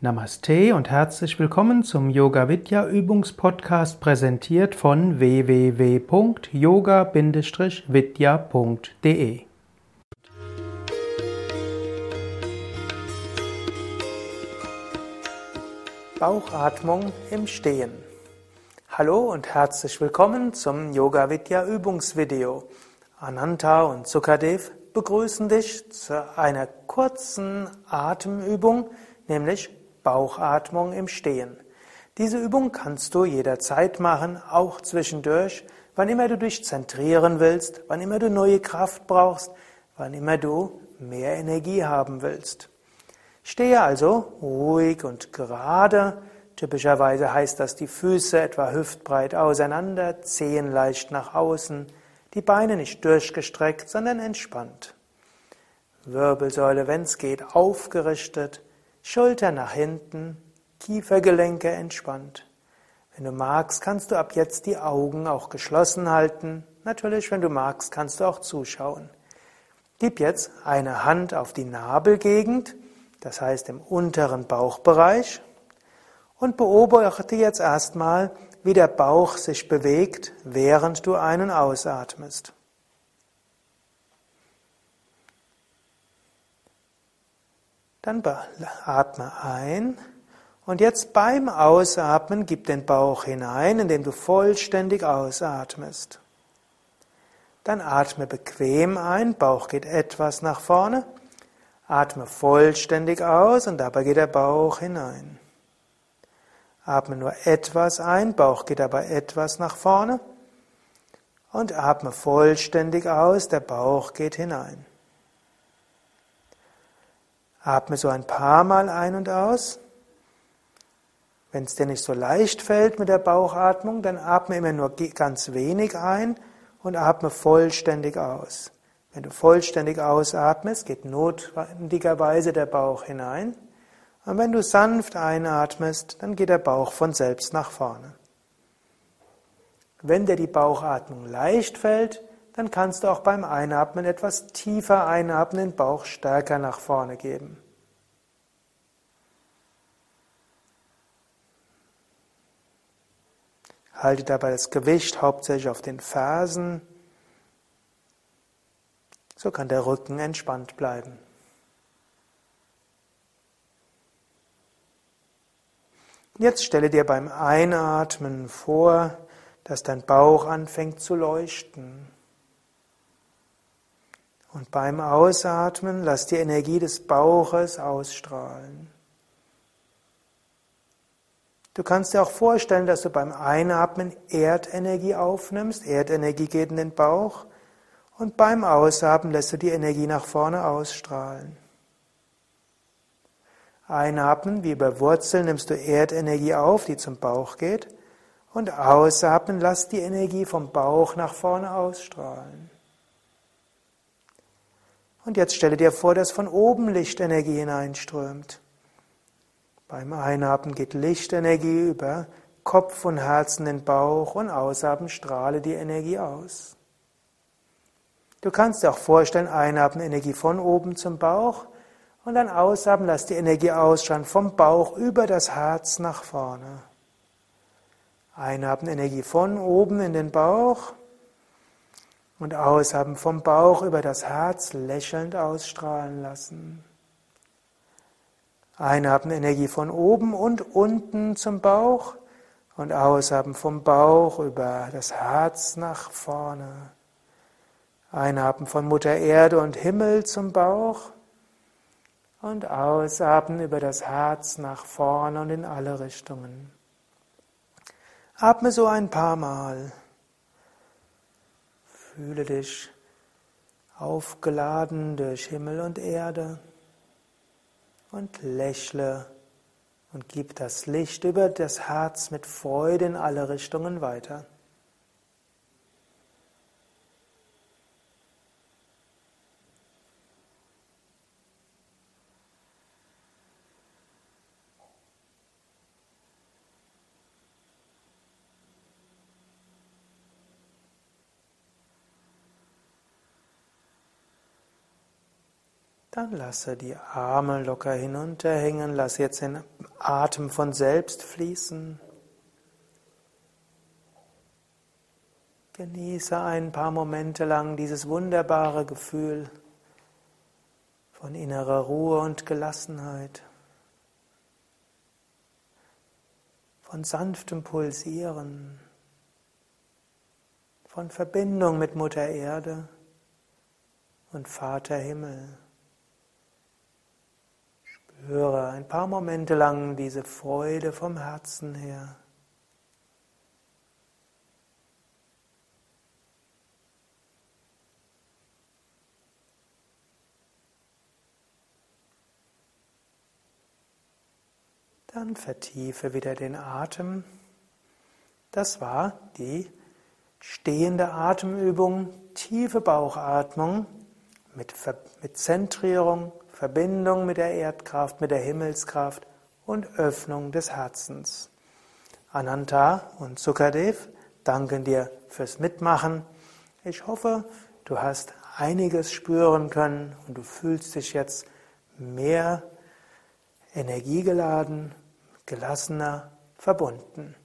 Namaste und herzlich willkommen zum Yoga Vidya Übungspodcast präsentiert von www.yoga-vidya.de. Bauchatmung im Stehen. Hallo und herzlich willkommen zum Yoga Vidya Übungsvideo. Ananta und Sukadev begrüßen dich zu einer kurzen Atemübung, nämlich Bauchatmung im Stehen. Diese Übung kannst du jederzeit machen, auch zwischendurch, wann immer du dich zentrieren willst, wann immer du neue Kraft brauchst, wann immer du mehr Energie haben willst. Stehe also ruhig und gerade. Typischerweise heißt das die Füße etwa hüftbreit auseinander, Zehen leicht nach außen, die Beine nicht durchgestreckt, sondern entspannt. Wirbelsäule, wenn es geht, aufgerichtet, Schulter nach hinten, Kiefergelenke entspannt. Wenn du magst, kannst du ab jetzt die Augen auch geschlossen halten. Natürlich, wenn du magst, kannst du auch zuschauen. Gib jetzt eine Hand auf die Nabelgegend, das heißt im unteren Bauchbereich, und beobachte jetzt erstmal, wie der Bauch sich bewegt, während du einen ausatmest. Dann atme ein und jetzt beim Ausatmen gib den Bauch hinein, indem du vollständig ausatmest. Dann atme bequem ein, Bauch geht etwas nach vorne. Atme vollständig aus und dabei geht der Bauch hinein. Atme nur etwas ein, Bauch geht dabei etwas nach vorne. Und atme vollständig aus, der Bauch geht hinein. Atme so ein paar Mal ein und aus. Wenn es dir nicht so leicht fällt mit der Bauchatmung, dann atme immer nur ganz wenig ein und atme vollständig aus. Wenn du vollständig ausatmest, geht notwendigerweise der Bauch hinein. Und wenn du sanft einatmest, dann geht der Bauch von selbst nach vorne. Wenn dir die Bauchatmung leicht fällt, dann kannst du auch beim Einatmen etwas tiefer einatmen, den Bauch stärker nach vorne geben. Halte dabei das Gewicht hauptsächlich auf den Fersen. So kann der Rücken entspannt bleiben. Jetzt stelle dir beim Einatmen vor, dass dein Bauch anfängt zu leuchten. Und beim Ausatmen lass die Energie des Bauches ausstrahlen. Du kannst dir auch vorstellen, dass du beim Einatmen Erdenergie aufnimmst. Erdenergie geht in den Bauch. Und beim Ausatmen lässt du die Energie nach vorne ausstrahlen. Einatmen, wie über Wurzeln, nimmst du Erdenergie auf, die zum Bauch geht. Und ausatmen, lass die Energie vom Bauch nach vorne ausstrahlen. Und jetzt stelle dir vor, dass von oben Lichtenergie hineinströmt. Beim Einatmen geht Lichtenergie über Kopf und Herzen in den Bauch und ausatmen strahle die Energie aus. Du kannst dir auch vorstellen, einatmen Energie von oben zum Bauch und dann ausatmen, lass die Energie ausstrahlen vom Bauch über das Herz nach vorne. Einatmen Energie von oben in den Bauch und ausatmen vom Bauch über das Herz lächelnd ausstrahlen lassen. Einatmen Energie von oben und unten zum Bauch und ausatmen vom Bauch über das Herz nach vorne. Einatmen von Mutter Erde und Himmel zum Bauch und ausatmen über das Herz nach vorne und in alle Richtungen. Atme so ein paar Mal. Fühle dich aufgeladen durch Himmel und Erde und lächle und gib das Licht über das Herz mit Freude in alle Richtungen weiter. Dann lasse die Arme locker hinunterhängen, lass jetzt den Atem von selbst fließen. Genieße ein paar Momente lang dieses wunderbare Gefühl von innerer Ruhe und Gelassenheit, von sanftem Pulsieren, von Verbindung mit Mutter Erde und Vater Himmel. Spüre ein paar Momente lang diese Freude vom Herzen her. Dann vertiefe wieder den Atem. Das war die stehende Atemübung, tiefe Bauchatmung mit, mit Zentrierung, Verbindung mit der Erdkraft, mit der Himmelskraft und Öffnung des Herzens. Ananta und Sukadev danken dir fürs Mitmachen. Ich hoffe, du hast einiges spüren können und du fühlst dich jetzt mehr energiegeladen, gelassener, verbunden.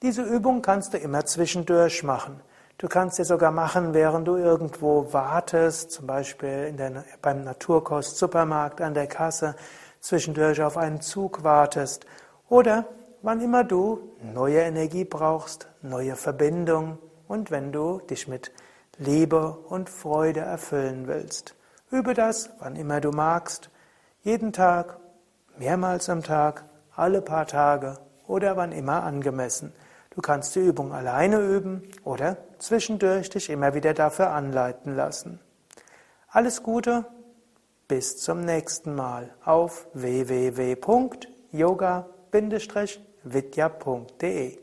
Diese Übung kannst du immer zwischendurch machen. Du kannst sie sogar machen, während du irgendwo wartest, zum Beispiel der, beim Naturkost-Supermarkt an der Kasse, zwischendurch auf einen Zug wartest oder wann immer du neue Energie brauchst, neue Verbindung und wenn du dich mit Liebe und Freude erfüllen willst. Übe das, wann immer du magst, jeden Tag, mehrmals am Tag, alle paar Tage oder wann immer angemessen. Du kannst die Übung alleine üben oder zwischendurch dich immer wieder dafür anleiten lassen. Alles Gute, bis zum nächsten Mal auf www.yoga-vidya.de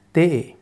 对。